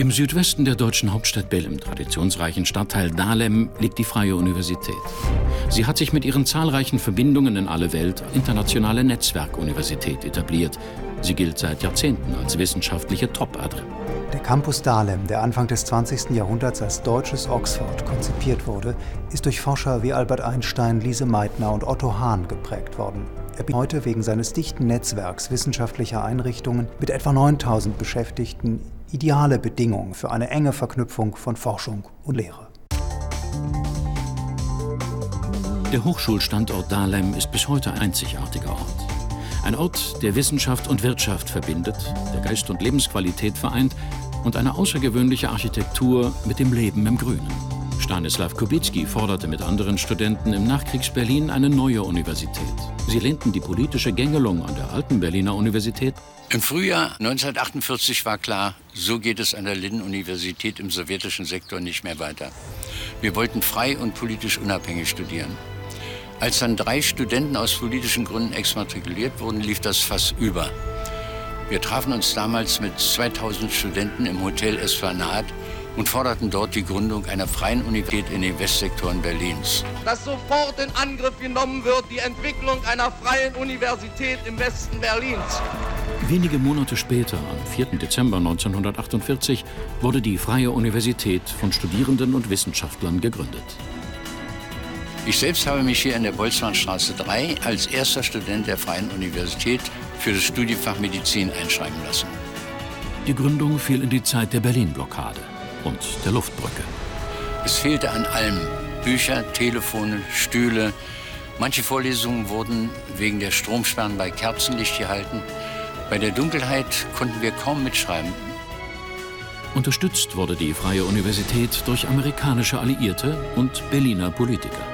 Im Südwesten der deutschen Hauptstadt Bell, im traditionsreichen Stadtteil Dahlem, liegt die Freie Universität. Sie hat sich mit ihren zahlreichen Verbindungen in alle Welt internationale Netzwerkuniversität etabliert. Sie gilt seit Jahrzehnten als wissenschaftliche Top-Adresse. Der Campus Dahlem, der Anfang des 20. Jahrhunderts als deutsches Oxford konzipiert wurde, ist durch Forscher wie Albert Einstein, Lise Meitner und Otto Hahn geprägt worden. Er bietet heute wegen seines dichten Netzwerks wissenschaftlicher Einrichtungen mit etwa 9000 Beschäftigten ideale Bedingungen für eine enge Verknüpfung von Forschung und Lehre. Der Hochschulstandort Dahlem ist bis heute ein einzigartiger Ort. Ein Ort, der Wissenschaft und Wirtschaft verbindet, der Geist und Lebensqualität vereint und eine außergewöhnliche Architektur mit dem Leben im Grünen. Stanislav Kubicki forderte mit anderen Studenten im Nachkriegs-Berlin eine neue Universität. Sie lehnten die politische Gängelung an der alten Berliner Universität. Im Frühjahr 1948 war klar, so geht es an der Linden-Universität im sowjetischen Sektor nicht mehr weiter. Wir wollten frei und politisch unabhängig studieren. Als dann drei Studenten aus politischen Gründen exmatrikuliert wurden, lief das Fass über. Wir trafen uns damals mit 2000 Studenten im Hotel Esplanade und forderten dort die Gründung einer freien Universität in den Westsektoren Berlins. Dass sofort in Angriff genommen wird die Entwicklung einer freien Universität im Westen Berlins. Wenige Monate später, am 4. Dezember 1948, wurde die Freie Universität von Studierenden und Wissenschaftlern gegründet. Ich selbst habe mich hier in der Boltzmannstraße 3 als erster Student der Freien Universität für das Studienfach Medizin einschreiben lassen. Die Gründung fiel in die Zeit der Berlin-Blockade und der Luftbrücke. Es fehlte an allem. Bücher, Telefone, Stühle. Manche Vorlesungen wurden wegen der Stromsperren bei Kerzenlicht gehalten. Bei der Dunkelheit konnten wir kaum mitschreiben. Unterstützt wurde die Freie Universität durch amerikanische Alliierte und Berliner Politiker.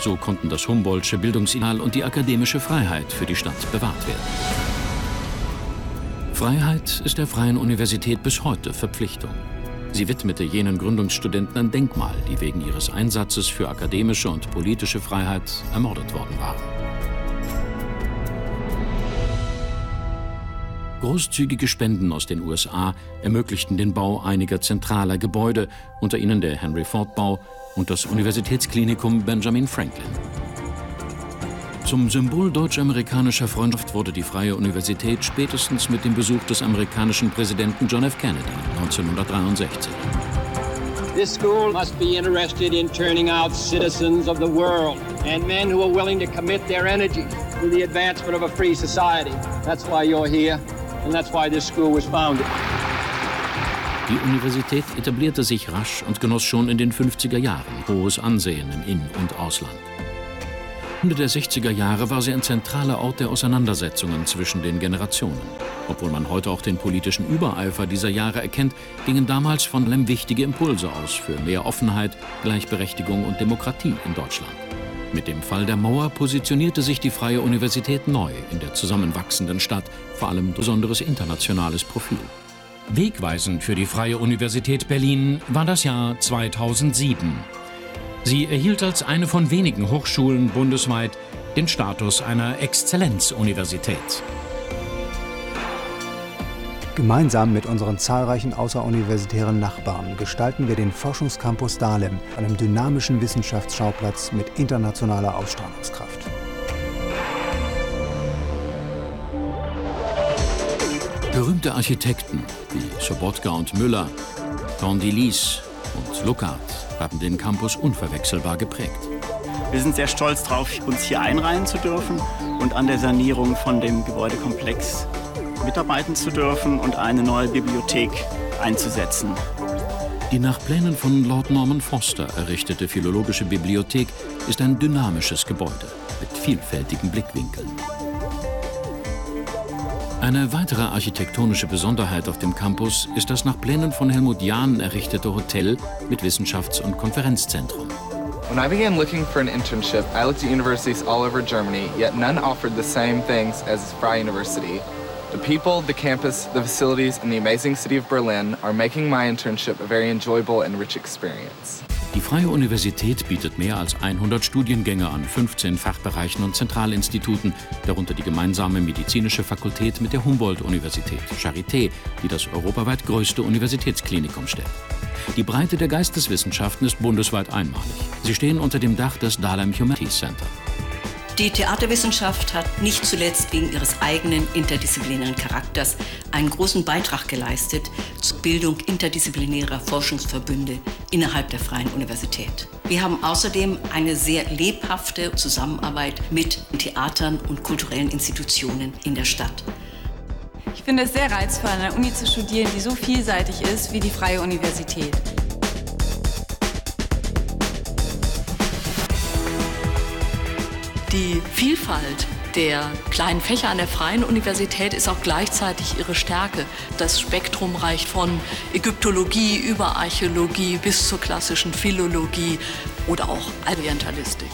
So konnten das Humboldtsche Bildungsideal und die akademische Freiheit für die Stadt bewahrt werden. Freiheit ist der Freien Universität bis heute Verpflichtung. Sie widmete jenen Gründungsstudenten ein Denkmal, die wegen ihres Einsatzes für akademische und politische Freiheit ermordet worden waren. Großzügige Spenden aus den USA ermöglichten den Bau einiger zentraler Gebäude, unter ihnen der Henry Ford Bau und das Universitätsklinikum Benjamin Franklin. Zum Symbol deutsch-amerikanischer Freundschaft wurde die Freie Universität spätestens mit dem Besuch des amerikanischen Präsidenten John F. Kennedy 1963. This school must be interested in turning out citizens of the world and men who are willing to commit their energy to the advancement of a free society. That's why you're here and that's why this school was founded. Die Universität etablierte sich rasch und genoss schon in den 50er Jahren hohes Ansehen im In- und Ausland. Ende der 60er Jahre war sie ein zentraler Ort der Auseinandersetzungen zwischen den Generationen. Obwohl man heute auch den politischen Übereifer dieser Jahre erkennt, gingen damals von Lem wichtige Impulse aus für mehr Offenheit, Gleichberechtigung und Demokratie in Deutschland. Mit dem Fall der Mauer positionierte sich die Freie Universität neu in der zusammenwachsenden Stadt, vor allem besonderes internationales Profil. Wegweisend für die Freie Universität Berlin war das Jahr 2007. Sie erhielt als eine von wenigen Hochschulen bundesweit den Status einer Exzellenzuniversität. Gemeinsam mit unseren zahlreichen außeruniversitären Nachbarn gestalten wir den Forschungscampus Dahlem, einem dynamischen Wissenschaftsschauplatz mit internationaler Ausstrahlungskraft. Berühmte Architekten wie Sobotka und Müller, Condilis und Luckart haben den Campus unverwechselbar geprägt. Wir sind sehr stolz darauf, uns hier einreihen zu dürfen und an der Sanierung von dem Gebäudekomplex mitarbeiten zu dürfen und eine neue Bibliothek einzusetzen. Die nach Plänen von Lord Norman Foster errichtete Philologische Bibliothek ist ein dynamisches Gebäude mit vielfältigen Blickwinkeln. Eine weitere architektonische Besonderheit auf dem Campus ist das nach Plänen von Helmut Jahn errichtete Hotel mit Wissenschafts- und Konferenzzentrum. When I began looking for an internship, I looked at universities all over Germany, yet none offered the same things as Freie University. The people, the campus, the facilities, and the amazing city of Berlin are making my internship a very enjoyable and rich experience. Die Freie Universität bietet mehr als 100 Studiengänge an 15 Fachbereichen und Zentralinstituten, darunter die gemeinsame medizinische Fakultät mit der Humboldt-Universität, Charité, die das europaweit größte Universitätsklinikum stellt. Die Breite der Geisteswissenschaften ist bundesweit einmalig. Sie stehen unter dem Dach des Dahlem Humanities Center. Die Theaterwissenschaft hat nicht zuletzt wegen ihres eigenen interdisziplinären Charakters einen großen Beitrag geleistet zur Bildung interdisziplinärer Forschungsverbünde innerhalb der Freien Universität. Wir haben außerdem eine sehr lebhafte Zusammenarbeit mit Theatern und kulturellen Institutionen in der Stadt. Ich finde es sehr reizvoll, an einer Uni zu studieren, die so vielseitig ist wie die Freie Universität. Die Vielfalt der kleinen Fächer an der Freien Universität ist auch gleichzeitig ihre Stärke. Das Spektrum reicht von Ägyptologie über Archäologie bis zur klassischen Philologie oder auch Orientalistik.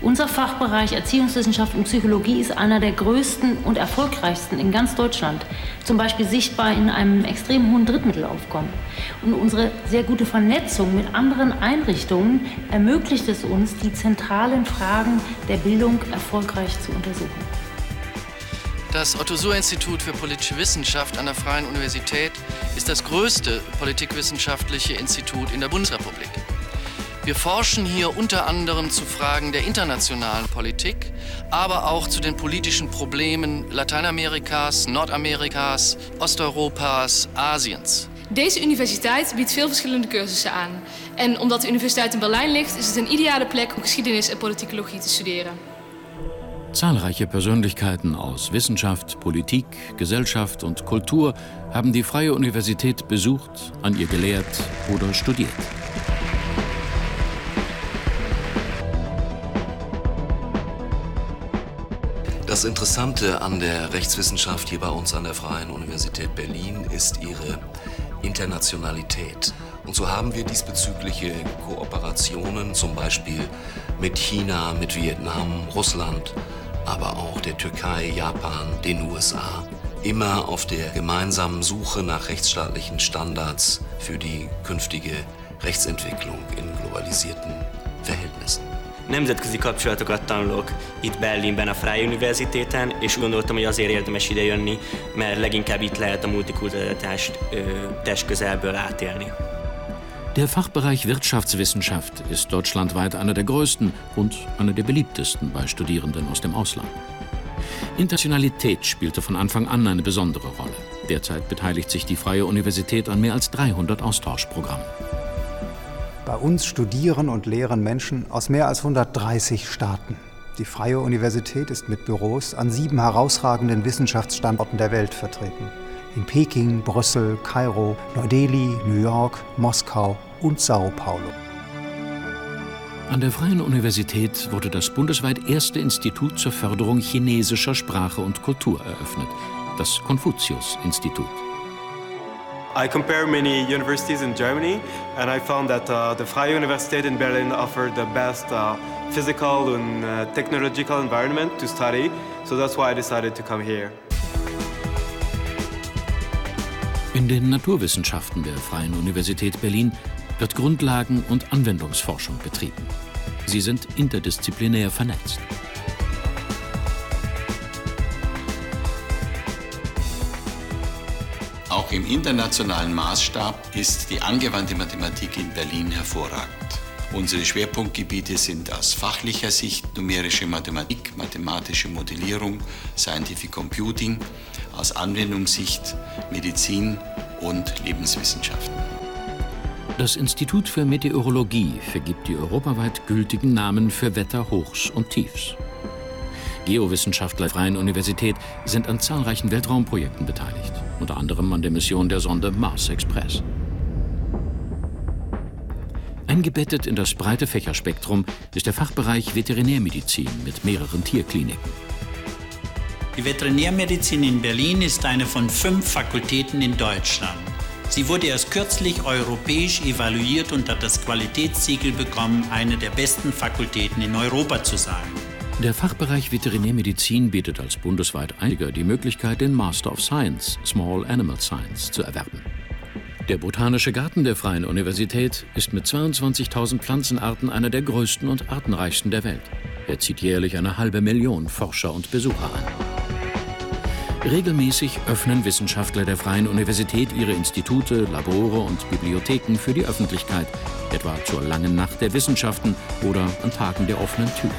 Unser Fachbereich Erziehungswissenschaft und Psychologie ist einer der größten und erfolgreichsten in ganz Deutschland. Zum Beispiel sichtbar in einem extrem hohen Drittmittelaufkommen. Und unsere sehr gute Vernetzung mit anderen Einrichtungen ermöglicht es uns, die zentralen Fragen der Bildung erfolgreich zu untersuchen. Das Otto-Suhr-Institut für politische Wissenschaft an der Freien Universität ist das größte politikwissenschaftliche Institut in der Bundesrepublik. Wir forschen hier unter anderem zu Fragen der internationalen Politik, aber auch zu den politischen Problemen Lateinamerikas, Nordamerikas, Osteuropas, Asiens. Deze universiteit biedt veel verschillende cursussen aan. En omdat de universiteit in Berlijn ligt, is het een ideale plek om geschiedenis en politicologie te studeren. Zahlreiche Persönlichkeiten aus Wissenschaft, Politik, Gesellschaft und Kultur haben die Freie Universität besucht, an ihr gelehrt oder studiert. Das Interessante an der Rechtswissenschaft hier bei uns an der Freien Universität Berlin ist ihre Internationalität. Und so haben wir diesbezügliche Kooperationen zum Beispiel mit China, mit Vietnam, Russland, aber auch der Türkei, Japan, den USA. Immer auf der gemeinsamen Suche nach rechtsstaatlichen Standards für die künftige Rechtsentwicklung in globalisierten Verhältnissen. Nemzetközi kapcsolatokat tanulok itt Berlinben a Freie Universitéten, és úgy gondoltam, hogy azért érdemes idejönni, mert leginkább itt lehet a multikulturalitást testközelből átélni. Der Fachbereich Wirtschaftswissenschaft ist deutschlandweit einer der größten und einer der beliebtesten bei Studierenden aus dem Ausland. Internationalität spielte von Anfang an eine besondere Rolle. Derzeit beteiligt sich die Freie Universität an mehr als 300 Austauschprogrammen. Bei uns studieren und lehren Menschen aus mehr als 130 Staaten. Die Freie Universität ist mit Büros an sieben herausragenden Wissenschaftsstandorten der Welt vertreten. In Peking, Brüssel, Kairo, Neu-Delhi, New York, Moskau und Sao Paulo. An der Freien Universität wurde das bundesweit erste Institut zur Förderung chinesischer Sprache und Kultur eröffnet, das Konfuzius-Institut. I compare many universities in Germany, and I found that uh, the Freie Universität in Berlin offered the best uh, physical and uh, technological environment to study. So that's why I decided to come here. In den Naturwissenschaften der Freien Universität Berlin wird Grundlagen- und Anwendungsforschung betrieben. Sie sind interdisziplinär vernetzt. Im internationalen Maßstab ist die angewandte Mathematik in Berlin hervorragend. Unsere Schwerpunktgebiete sind aus fachlicher Sicht numerische Mathematik, mathematische Modellierung, Scientific Computing, aus Anwendungssicht Medizin und Lebenswissenschaften. Das Institut für Meteorologie vergibt die europaweit gültigen Namen für Wetter Hochs und Tiefs. Geowissenschaftler der Freien Universität sind an zahlreichen Weltraumprojekten beteiligt, unter anderem an der Mission der Sonde Mars Express. Eingebettet in das breite Fächerspektrum ist der Fachbereich Veterinärmedizin mit mehreren Tierkliniken. Die Veterinärmedizin in Berlin ist eine von fünf Fakultäten in Deutschland. Sie wurde erst kürzlich europäisch evaluiert und hat das Qualitätssiegel bekommen, eine der besten Fakultäten in Europa zu sein. Der Fachbereich Veterinärmedizin bietet als bundesweit einiger die Möglichkeit, den Master of Science, Small Animal Science, zu erwerben. Der Botanische Garten der Freien Universität ist mit 22.000 Pflanzenarten einer der größten und artenreichsten der Welt. Er zieht jährlich eine halbe Million Forscher und Besucher an. Regelmäßig öffnen Wissenschaftler der Freien Universität ihre Institute, Labore und Bibliotheken für die Öffentlichkeit, etwa zur langen Nacht der Wissenschaften oder an Tagen der offenen Tür.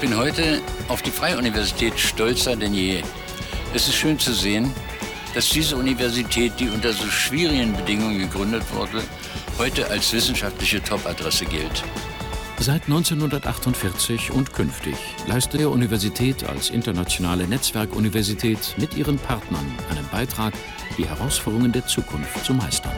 Bin heute auf die Freie Universität stolzer denn je. Es ist schön zu sehen, dass diese Universität, die unter so schwierigen Bedingungen gegründet wurde, heute als wissenschaftliche Top-Adresse gilt. Seit 1948 und künftig leistet der Universität als internationale Netzwerkuniversität mit ihren Partnern einen Beitrag, die Herausforderungen der Zukunft zu meistern.